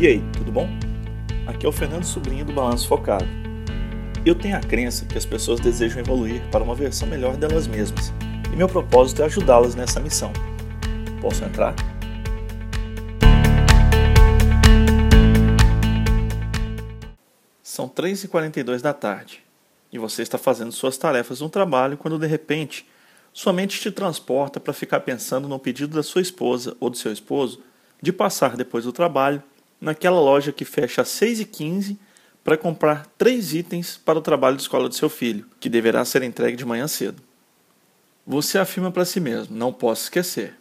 E aí, tudo bom? Aqui é o Fernando Sobrinho do Balanço Focado. Eu tenho a crença que as pessoas desejam evoluir para uma versão melhor delas mesmas, e meu propósito é ajudá-las nessa missão. Posso entrar? São 3h42 da tarde e você está fazendo suas tarefas no trabalho quando de repente sua mente te transporta para ficar pensando no pedido da sua esposa ou do seu esposo de passar depois do trabalho naquela loja que fecha às 6h15 para comprar três itens para o trabalho de escola do seu filho, que deverá ser entregue de manhã cedo. Você afirma para si mesmo: não posso esquecer.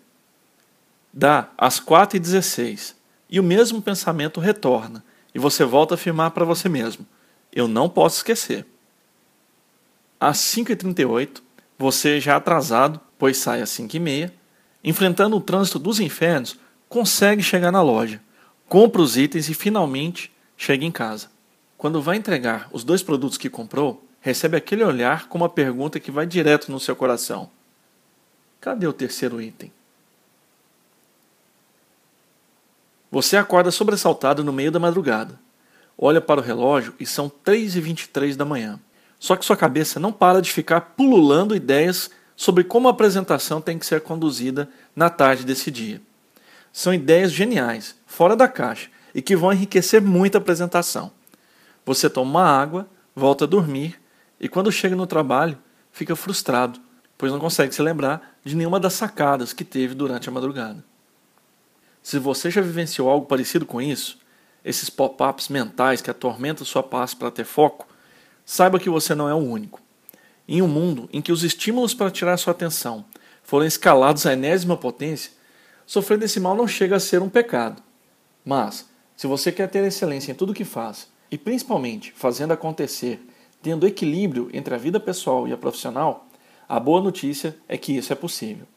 Dá às 4h16 e o mesmo pensamento retorna, e você volta a afirmar para você mesmo: eu não posso esquecer. Às 5h38, você já atrasado, pois sai às 5h30, enfrentando o trânsito dos infernos, consegue chegar na loja, compra os itens e finalmente chega em casa. Quando vai entregar os dois produtos que comprou, recebe aquele olhar com uma pergunta que vai direto no seu coração: Cadê o terceiro item? Você acorda sobressaltado no meio da madrugada. Olha para o relógio e são 3h23 da manhã. Só que sua cabeça não para de ficar pululando ideias sobre como a apresentação tem que ser conduzida na tarde desse dia. São ideias geniais, fora da caixa e que vão enriquecer muito a apresentação. Você toma água, volta a dormir e quando chega no trabalho fica frustrado, pois não consegue se lembrar de nenhuma das sacadas que teve durante a madrugada. Se você já vivenciou algo parecido com isso, esses pop-ups mentais que atormentam sua paz para ter foco, saiba que você não é o único. Em um mundo em que os estímulos para tirar sua atenção foram escalados à enésima potência, sofrer desse mal não chega a ser um pecado. Mas, se você quer ter excelência em tudo que faz, e principalmente fazendo acontecer, tendo equilíbrio entre a vida pessoal e a profissional, a boa notícia é que isso é possível.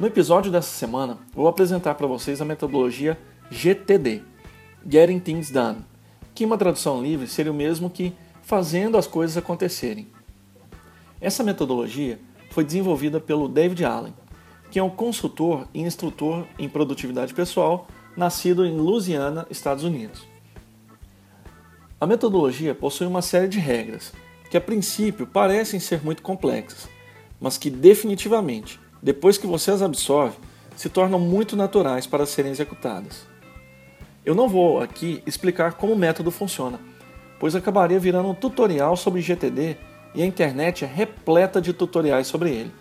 No episódio dessa semana, vou apresentar para vocês a metodologia GTD, Getting Things Done, que uma tradução livre seria o mesmo que fazendo as coisas acontecerem. Essa metodologia foi desenvolvida pelo David Allen, que é um consultor e instrutor em produtividade pessoal, nascido em Louisiana, Estados Unidos. A metodologia possui uma série de regras que a princípio parecem ser muito complexas, mas que definitivamente depois que você as absorve, se tornam muito naturais para serem executadas. Eu não vou aqui explicar como o método funciona, pois acabaria virando um tutorial sobre GTD e a internet é repleta de tutoriais sobre ele.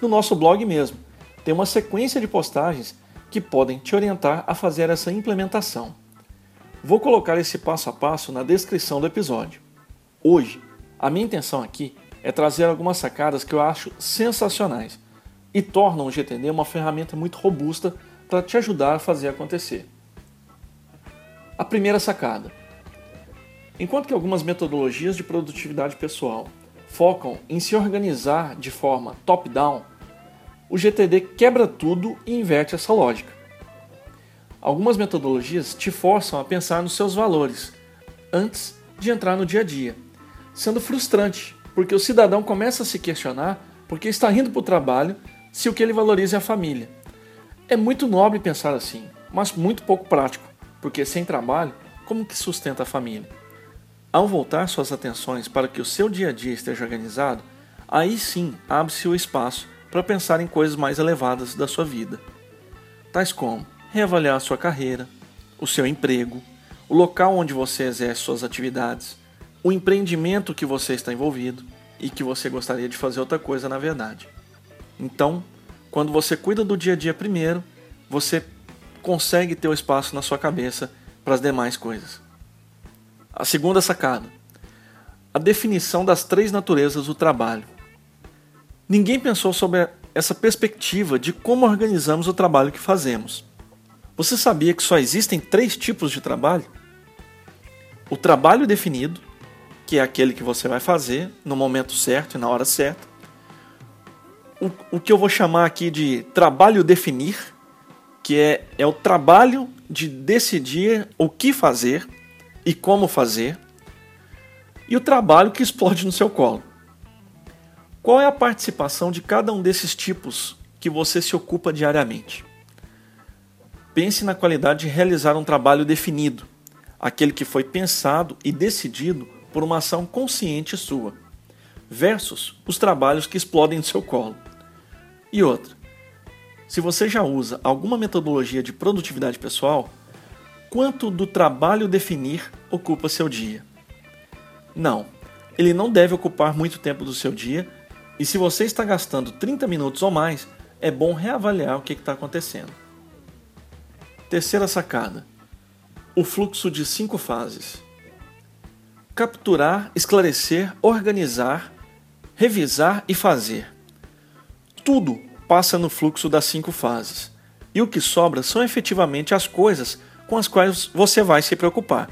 No nosso blog mesmo, tem uma sequência de postagens que podem te orientar a fazer essa implementação. Vou colocar esse passo a passo na descrição do episódio. Hoje, a minha intenção aqui é trazer algumas sacadas que eu acho sensacionais e tornam o GTD uma ferramenta muito robusta para te ajudar a fazer acontecer. A primeira sacada. Enquanto que algumas metodologias de produtividade pessoal focam em se organizar de forma top-down, o GTD quebra tudo e inverte essa lógica. Algumas metodologias te forçam a pensar nos seus valores antes de entrar no dia a dia, sendo frustrante, porque o cidadão começa a se questionar porque está indo para o trabalho se o que ele valoriza é a família. É muito nobre pensar assim, mas muito pouco prático, porque sem trabalho, como que sustenta a família? Ao voltar suas atenções para que o seu dia a dia esteja organizado, aí sim abre-se o espaço para pensar em coisas mais elevadas da sua vida, tais como reavaliar sua carreira, o seu emprego, o local onde você exerce suas atividades, o empreendimento que você está envolvido e que você gostaria de fazer outra coisa na verdade. Então, quando você cuida do dia a dia primeiro, você consegue ter o espaço na sua cabeça para as demais coisas. A segunda sacada: a definição das três naturezas do trabalho. Ninguém pensou sobre essa perspectiva de como organizamos o trabalho que fazemos. Você sabia que só existem três tipos de trabalho? O trabalho definido, que é aquele que você vai fazer no momento certo e na hora certa o, o que eu vou chamar aqui de trabalho definir, que é, é o trabalho de decidir o que fazer e como fazer, e o trabalho que explode no seu colo. Qual é a participação de cada um desses tipos que você se ocupa diariamente? Pense na qualidade de realizar um trabalho definido, aquele que foi pensado e decidido por uma ação consciente sua, versus os trabalhos que explodem no seu colo. E outra, se você já usa alguma metodologia de produtividade pessoal, quanto do trabalho definir ocupa seu dia? Não, ele não deve ocupar muito tempo do seu dia, e se você está gastando 30 minutos ou mais, é bom reavaliar o que está acontecendo. Terceira sacada: o fluxo de cinco fases. Capturar, esclarecer, organizar, revisar e fazer. Tudo passa no fluxo das cinco fases. E o que sobra são efetivamente as coisas com as quais você vai se preocupar.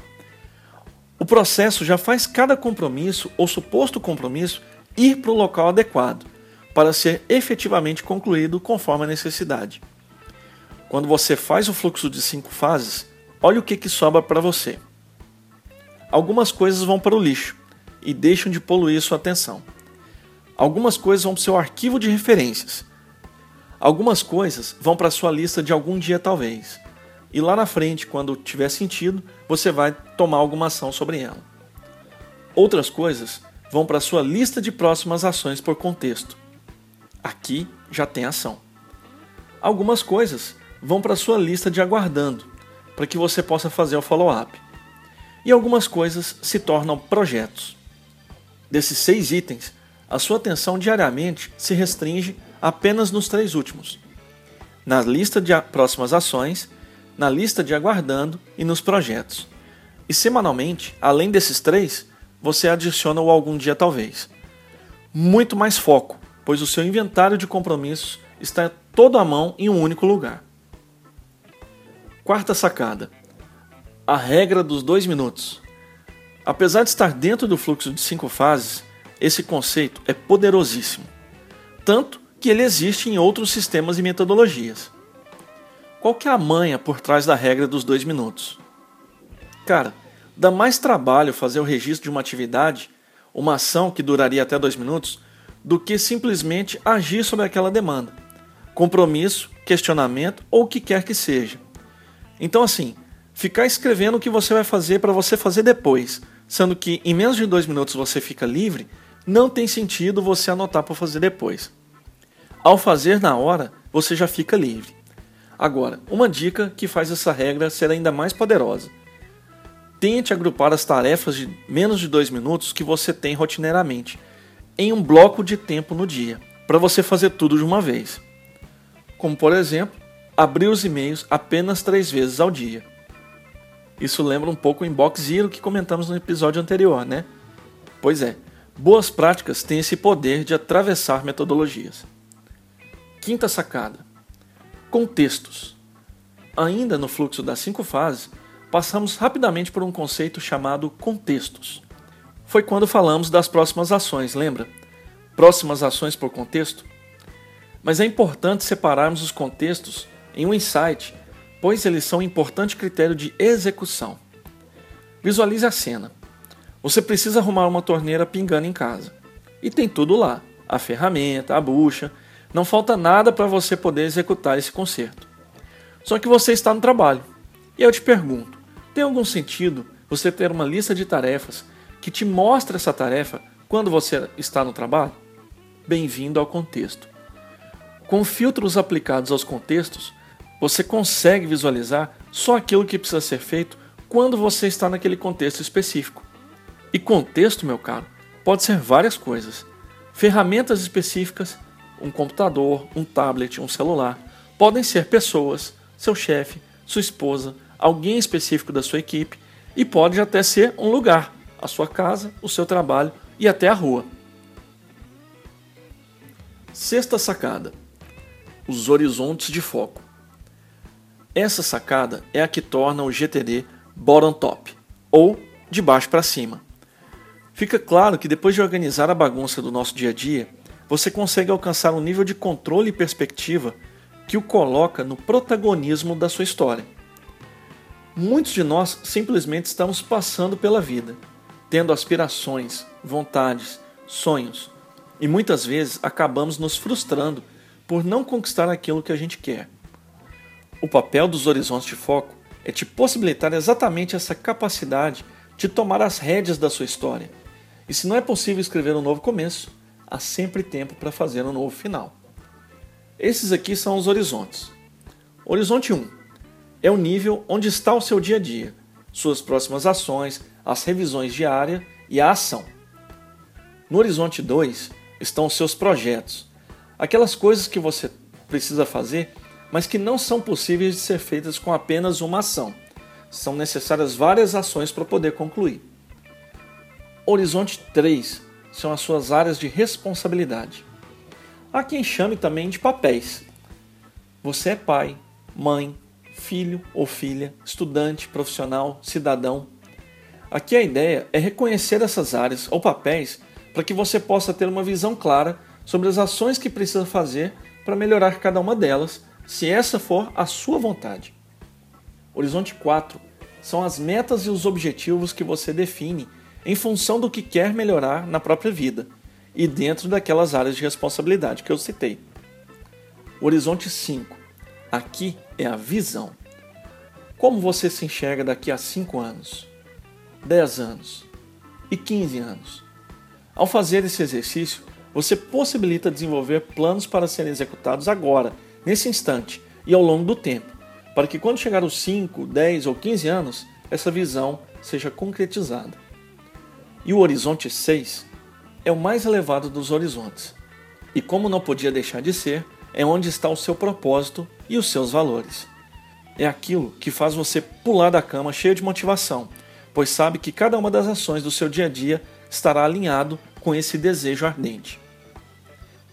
O processo já faz cada compromisso ou suposto compromisso ir para o local adequado, para ser efetivamente concluído conforme a necessidade. Quando você faz o fluxo de cinco fases, olha o que, que sobra para você. Algumas coisas vão para o lixo e deixam de poluir sua atenção. Algumas coisas vão para o seu arquivo de referências. Algumas coisas vão para a sua lista de algum dia talvez. E lá na frente, quando tiver sentido, você vai tomar alguma ação sobre ela. Outras coisas vão para a sua lista de próximas ações por contexto. Aqui já tem ação. Algumas coisas vão para a sua lista de aguardando, para que você possa fazer o follow-up. E algumas coisas se tornam projetos. Desses seis itens, a sua atenção diariamente se restringe apenas nos três últimos: na lista de próximas ações, na lista de aguardando e nos projetos. E semanalmente, além desses três, você adiciona o algum dia talvez. Muito mais foco, pois o seu inventário de compromissos está todo à mão em um único lugar. Quarta sacada: a regra dos dois minutos. Apesar de estar dentro do fluxo de cinco fases, esse conceito é poderosíssimo, tanto que ele existe em outros sistemas e metodologias. Qual que é a manha por trás da regra dos dois minutos? Cara, dá mais trabalho fazer o registro de uma atividade, uma ação que duraria até dois minutos, do que simplesmente agir sobre aquela demanda, compromisso, questionamento ou o que quer que seja. Então, assim, ficar escrevendo o que você vai fazer para você fazer depois, sendo que em menos de dois minutos você fica livre, não tem sentido você anotar para fazer depois. Ao fazer na hora, você já fica livre. Agora, uma dica que faz essa regra ser ainda mais poderosa. Tente agrupar as tarefas de menos de dois minutos que você tem rotineiramente em um bloco de tempo no dia, para você fazer tudo de uma vez. Como por exemplo, abrir os e-mails apenas três vezes ao dia. Isso lembra um pouco o Inbox Zero que comentamos no episódio anterior, né? Pois é, boas práticas têm esse poder de atravessar metodologias. Quinta sacada: contextos. Ainda no fluxo das cinco fases, passamos rapidamente por um conceito chamado contextos. Foi quando falamos das próximas ações, lembra? Próximas ações por contexto? Mas é importante separarmos os contextos em um insight, pois eles são um importante critério de execução. Visualize a cena. Você precisa arrumar uma torneira pingando em casa. E tem tudo lá: a ferramenta, a bucha. Não falta nada para você poder executar esse conserto. Só que você está no trabalho. E eu te pergunto: tem algum sentido você ter uma lista de tarefas que te mostra essa tarefa quando você está no trabalho? Bem-vindo ao contexto. Com filtros aplicados aos contextos, você consegue visualizar só aquilo que precisa ser feito quando você está naquele contexto específico. E contexto, meu caro, pode ser várias coisas. Ferramentas específicas, um computador, um tablet, um celular, podem ser pessoas, seu chefe, sua esposa, alguém específico da sua equipe e pode até ser um lugar, a sua casa, o seu trabalho e até a rua. Sexta sacada: os horizontes de foco. Essa sacada é a que torna o GTD bottom top, ou de baixo para cima. Fica claro que depois de organizar a bagunça do nosso dia a dia, você consegue alcançar um nível de controle e perspectiva que o coloca no protagonismo da sua história. Muitos de nós simplesmente estamos passando pela vida, tendo aspirações, vontades, sonhos, e muitas vezes acabamos nos frustrando por não conquistar aquilo que a gente quer. O papel dos horizontes de foco é te possibilitar exatamente essa capacidade de tomar as rédeas da sua história. E se não é possível escrever um novo começo, há sempre tempo para fazer um novo final. Esses aqui são os horizontes. Horizonte 1 é o nível onde está o seu dia a dia, suas próximas ações, as revisões diárias e a ação. No horizonte 2 estão os seus projetos, aquelas coisas que você precisa fazer mas que não são possíveis de ser feitas com apenas uma ação. São necessárias várias ações para poder concluir. Horizonte 3 são as suas áreas de responsabilidade. Há quem chame também de papéis. Você é pai, mãe, filho ou filha, estudante, profissional, cidadão. Aqui a ideia é reconhecer essas áreas ou papéis para que você possa ter uma visão clara sobre as ações que precisa fazer para melhorar cada uma delas se essa for a sua vontade. Horizonte 4 são as metas e os objetivos que você define em função do que quer melhorar na própria vida e dentro daquelas áreas de responsabilidade que eu citei. Horizonte 5. Aqui é a visão. Como você se enxerga daqui a 5 anos, 10 anos e 15 anos? Ao fazer esse exercício, você possibilita desenvolver planos para serem executados agora nesse instante e ao longo do tempo, para que quando chegar os 5, 10 ou 15 anos, essa visão seja concretizada. E o horizonte 6 é o mais elevado dos horizontes. E como não podia deixar de ser, é onde está o seu propósito e os seus valores. É aquilo que faz você pular da cama cheio de motivação, pois sabe que cada uma das ações do seu dia a dia estará alinhado com esse desejo ardente.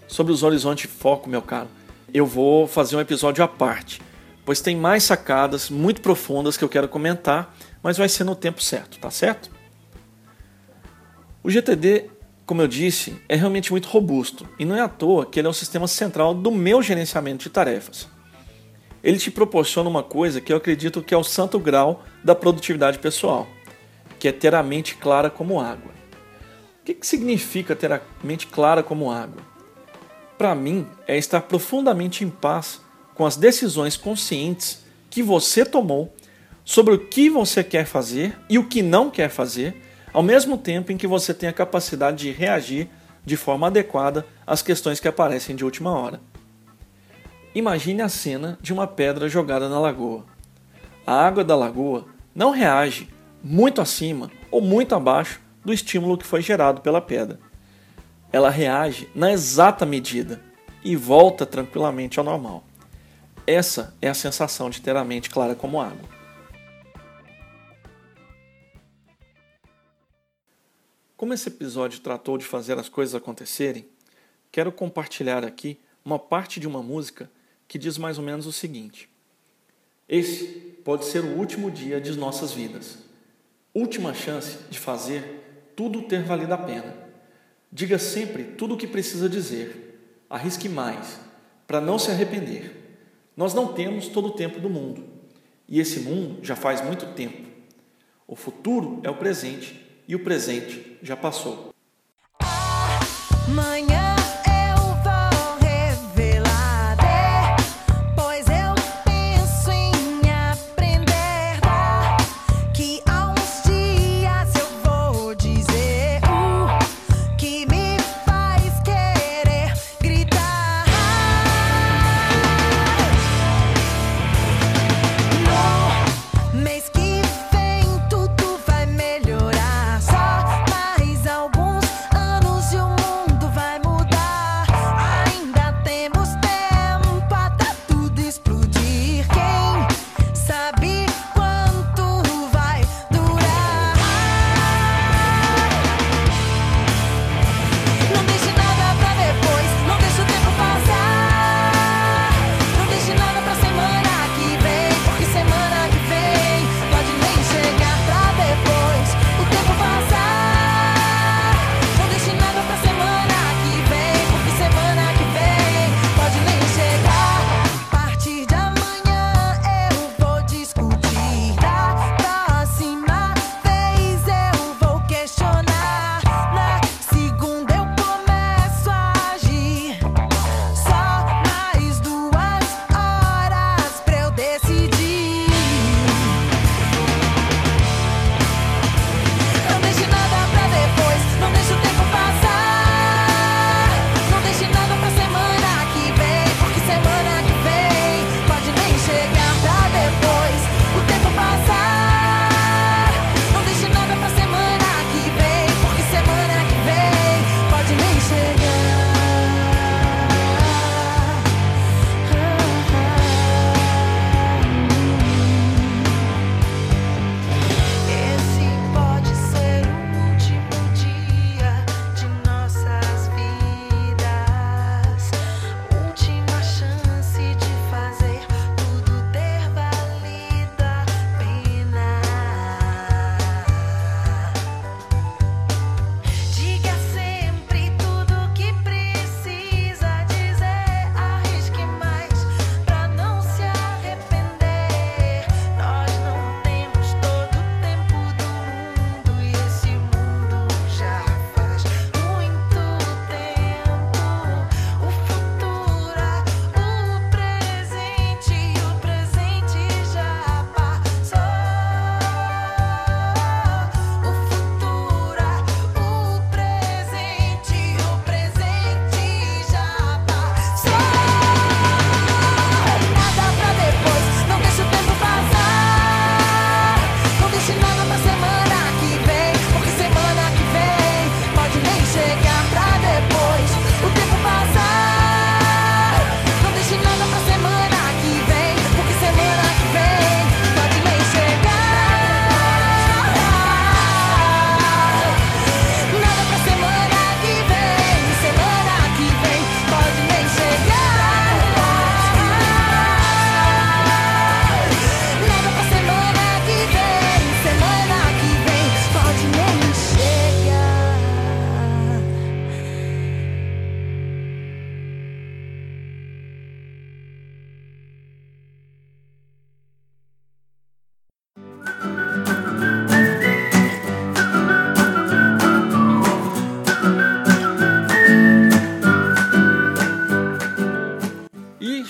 Sobre os horizontes de foco, meu caro, eu vou fazer um episódio à parte, pois tem mais sacadas muito profundas que eu quero comentar, mas vai ser no tempo certo, tá certo? O GTD, como eu disse, é realmente muito robusto e não é à toa que ele é o sistema central do meu gerenciamento de tarefas. Ele te proporciona uma coisa que eu acredito que é o santo grau da produtividade pessoal, que é ter a mente clara como água. O que, que significa ter a mente clara como água? para mim, é estar profundamente em paz com as decisões conscientes que você tomou sobre o que você quer fazer e o que não quer fazer, ao mesmo tempo em que você tem a capacidade de reagir de forma adequada às questões que aparecem de última hora. Imagine a cena de uma pedra jogada na lagoa. A água da lagoa não reage muito acima ou muito abaixo do estímulo que foi gerado pela pedra ela reage na exata medida e volta tranquilamente ao normal. Essa é a sensação de ter a mente clara como água. Como esse episódio tratou de fazer as coisas acontecerem, quero compartilhar aqui uma parte de uma música que diz mais ou menos o seguinte: Esse pode ser o último dia de nossas vidas, última chance de fazer tudo ter valido a pena Diga sempre tudo o que precisa dizer. Arrisque mais, para não se arrepender. Nós não temos todo o tempo do mundo. E esse mundo já faz muito tempo. O futuro é o presente e o presente já passou. Amanhã.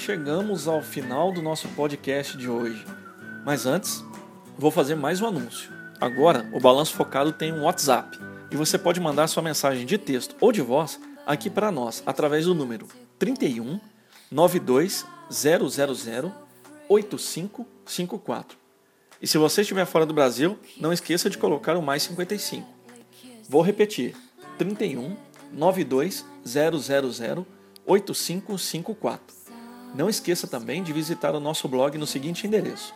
Chegamos ao final do nosso podcast de hoje. Mas antes, vou fazer mais um anúncio. Agora, o Balanço Focado tem um WhatsApp e você pode mandar sua mensagem de texto ou de voz aqui para nós através do número 31 92 000 8554. E se você estiver fora do Brasil, não esqueça de colocar o mais 55. Vou repetir: 31 92 000 8554. Não esqueça também de visitar o nosso blog no seguinte endereço: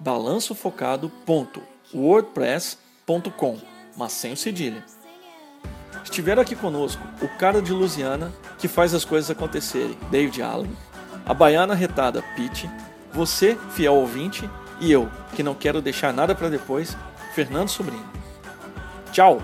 balançofocado.wordpress.com, mas sem o cedilha. Estiveram aqui conosco o cara de Louisiana que faz as coisas acontecerem, David Allen, a baiana retada, Pete, você, fiel ouvinte, e eu, que não quero deixar nada para depois, Fernando Sobrinho. Tchau!